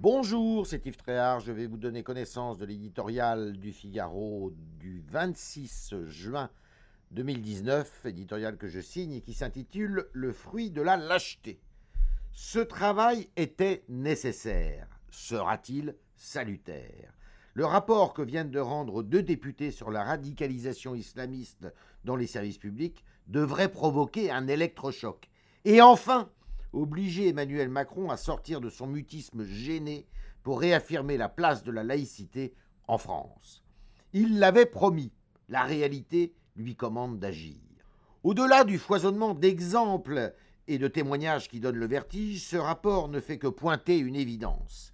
Bonjour, c'est Yves Tréhard. Je vais vous donner connaissance de l'éditorial du Figaro du 26 juin 2019, éditorial que je signe et qui s'intitule Le fruit de la lâcheté. Ce travail était nécessaire. Sera-t-il salutaire? Le rapport que viennent de rendre deux députés sur la radicalisation islamiste dans les services publics devrait provoquer un électrochoc. Et enfin, obliger Emmanuel Macron à sortir de son mutisme gêné pour réaffirmer la place de la laïcité en France. Il l'avait promis, la réalité lui commande d'agir. Au-delà du foisonnement d'exemples et de témoignages qui donnent le vertige, ce rapport ne fait que pointer une évidence.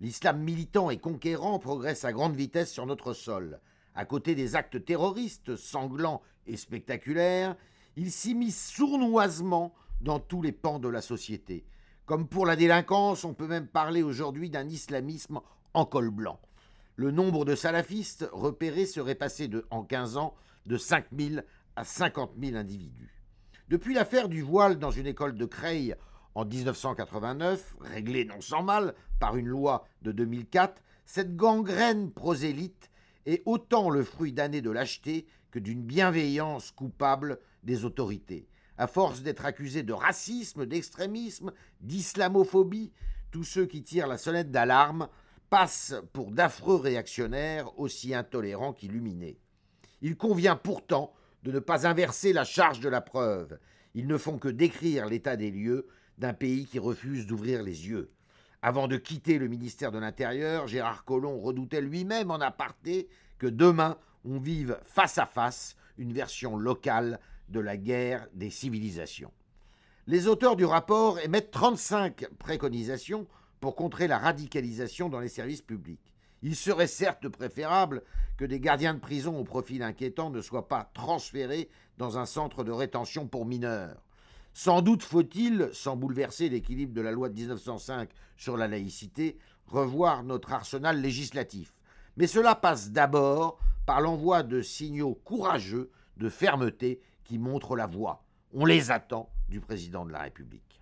L'islam militant et conquérant progresse à grande vitesse sur notre sol. À côté des actes terroristes sanglants et spectaculaires, il s'immisce sournoisement dans tous les pans de la société. Comme pour la délinquance, on peut même parler aujourd'hui d'un islamisme en col blanc. Le nombre de salafistes repérés serait passé en 15 ans de 5 000 à 50 000 individus. Depuis l'affaire du voile dans une école de Creil en 1989, réglée non sans mal par une loi de 2004, cette gangrène prosélyte est autant le fruit d'années de lâcheté que d'une bienveillance coupable des autorités. À force d'être accusés de racisme, d'extrémisme, d'islamophobie, tous ceux qui tirent la sonnette d'alarme passent pour d'affreux réactionnaires aussi intolérants qu'illuminés. Il convient pourtant de ne pas inverser la charge de la preuve. Ils ne font que décrire l'état des lieux d'un pays qui refuse d'ouvrir les yeux. Avant de quitter le ministère de l'Intérieur, Gérard Collomb redoutait lui-même en aparté que demain on vive face à face une version locale de la guerre des civilisations. Les auteurs du rapport émettent 35 préconisations pour contrer la radicalisation dans les services publics. Il serait certes préférable que des gardiens de prison au profil inquiétant ne soient pas transférés dans un centre de rétention pour mineurs. Sans doute faut-il, sans bouleverser l'équilibre de la loi de 1905 sur la laïcité, revoir notre arsenal législatif. Mais cela passe d'abord par l'envoi de signaux courageux de fermeté qui montrent la voie. On les attend du président de la République.